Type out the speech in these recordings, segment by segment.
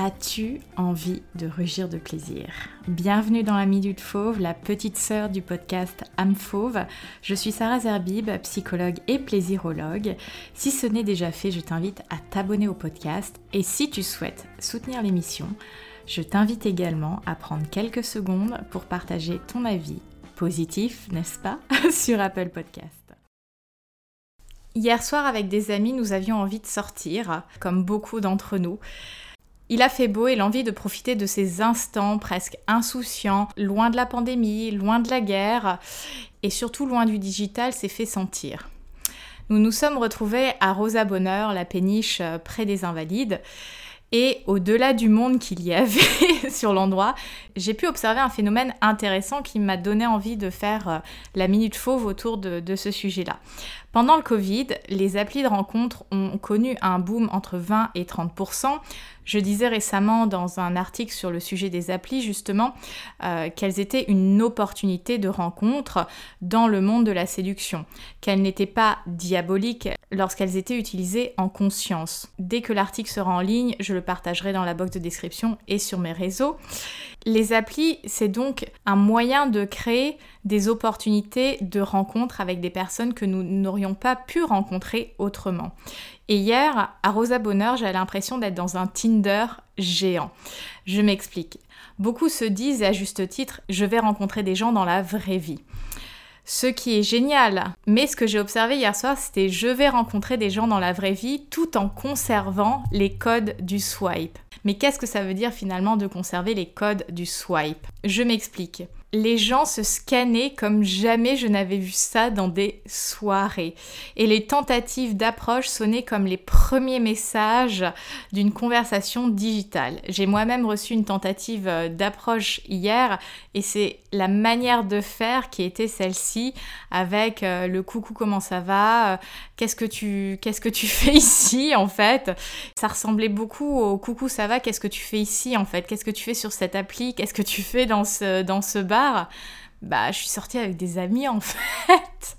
As-tu envie de rugir de plaisir? Bienvenue dans la Minute Fauve, la petite sœur du podcast Âme Fauve. Je suis Sarah Zerbib, psychologue et plaisirologue. Si ce n'est déjà fait, je t'invite à t'abonner au podcast et si tu souhaites soutenir l'émission, je t'invite également à prendre quelques secondes pour partager ton avis positif, n'est-ce pas, sur Apple Podcast. Hier soir, avec des amis, nous avions envie de sortir, comme beaucoup d'entre nous. Il a fait beau et l'envie de profiter de ces instants presque insouciants, loin de la pandémie, loin de la guerre et surtout loin du digital s'est fait sentir. Nous nous sommes retrouvés à Rosa Bonheur, la péniche euh, près des Invalides. Et au-delà du monde qu'il y avait sur l'endroit, j'ai pu observer un phénomène intéressant qui m'a donné envie de faire euh, la minute fauve autour de, ce sujet-là. Pendant le Covid, les applis de rencontres ont connu un boom entre 20 et 30% je disais récemment dans un article sur le sujet des applis justement euh, qu'elles étaient une opportunité de rencontre dans le monde de la séduction, qu'elles n'étaient pas diaboliques lorsqu'elles étaient utilisées en conscience. Dès que l'article sera en ligne, je partagerai dans la box de description et sur mes réseaux. Les applis, c'est donc un moyen de créer des opportunités de rencontre avec des personnes que nous n'aurions pas pu rencontrer autrement. Et hier, à Rosa Bonheur, j'avais l'impression d'être dans un Tinder géant. Je m'explique. Beaucoup se disent, à juste titre, je vais rencontrer des gens dans la vraie vie ce qui est génial. Mais ce que j'ai observé hier soir, c'était je vais rencontrer des gens dans la vraie vie tout en conservant les codes du swipe. Mais qu'est-ce que ça veut dire finalement de conserver les codes du swipe? Je m'explique les gens se scannaient comme jamais je n'avais vu ça dans des soirées. Et les tentatives d'approche sonnaient comme les premiers messages d'une conversation digitale. J'ai moi-même reçu une tentative euh, d'approche hier et c'est la manière de faire qui était celle-ci avec euh, le coucou comment ça va, euh, qu'est-ce que tu qu'est-ce que tu fais ici en fait? Ça ressemblait beaucoup au coucou ça va, qu'est-ce que tu fais ici en fait, qu'est-ce que tu fais sur cette appli, qu'est-ce que tu fais dans ce dans ce bar? Bah, je suis sortie avec des amis en fait.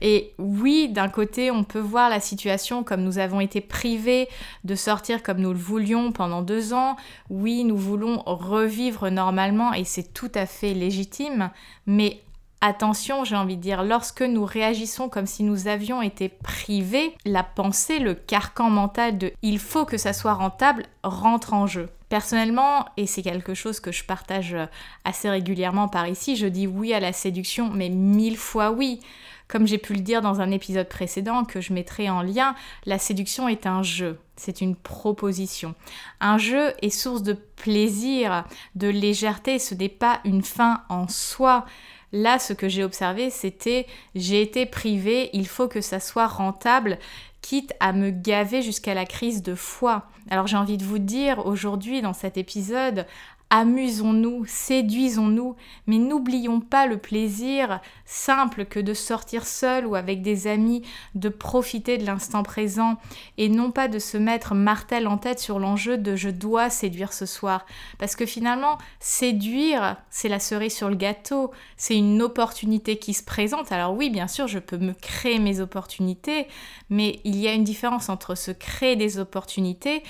Et oui, d'un côté, on peut voir la situation comme nous avons été privés de sortir comme nous le voulions pendant deux ans. Oui, nous voulons revivre normalement et c'est tout à fait légitime. Mais Attention, j'ai envie de dire, lorsque nous réagissons comme si nous avions été privés, la pensée, le carcan mental de il faut que ça soit rentable rentre en jeu. Personnellement, et c'est quelque chose que je partage assez régulièrement par ici, je dis oui à la séduction, mais mille fois oui. Comme j'ai pu le dire dans un épisode précédent que je mettrai en lien, la séduction est un jeu, c'est une proposition. Un jeu est source de plaisir, de légèreté, ce n'est pas une fin en soi. Là, ce que j'ai observé, c'était j'ai été privée, il faut que ça soit rentable, quitte à me gaver jusqu'à la crise de foi. Alors j'ai envie de vous dire aujourd'hui dans cet épisode, Amusons-nous, séduisons-nous, mais n'oublions pas le plaisir simple que de sortir seul ou avec des amis, de profiter de l'instant présent et non pas de se mettre martel en tête sur l'enjeu de je dois séduire ce soir. Parce que finalement, séduire, c'est la cerise sur le gâteau, c'est une opportunité qui se présente. Alors oui, bien sûr, je peux me créer mes opportunités, mais il y a une différence entre se créer des opportunités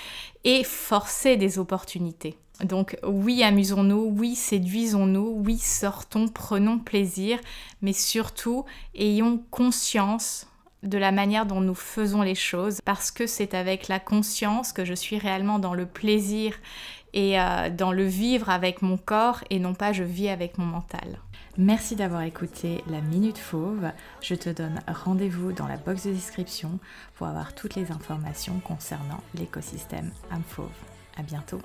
et forcer des opportunités. Donc oui, amusons-nous, oui, séduisons-nous, oui, sortons, prenons plaisir, mais surtout ayons conscience de la manière dont nous faisons les choses, parce que c'est avec la conscience que je suis réellement dans le plaisir et euh, dans le vivre avec mon corps et non pas je vis avec mon mental. Merci d'avoir écouté la Minute Fauve. Je te donne rendez-vous dans la box de description pour avoir toutes les informations concernant l'écosystème âme fauve. À bientôt.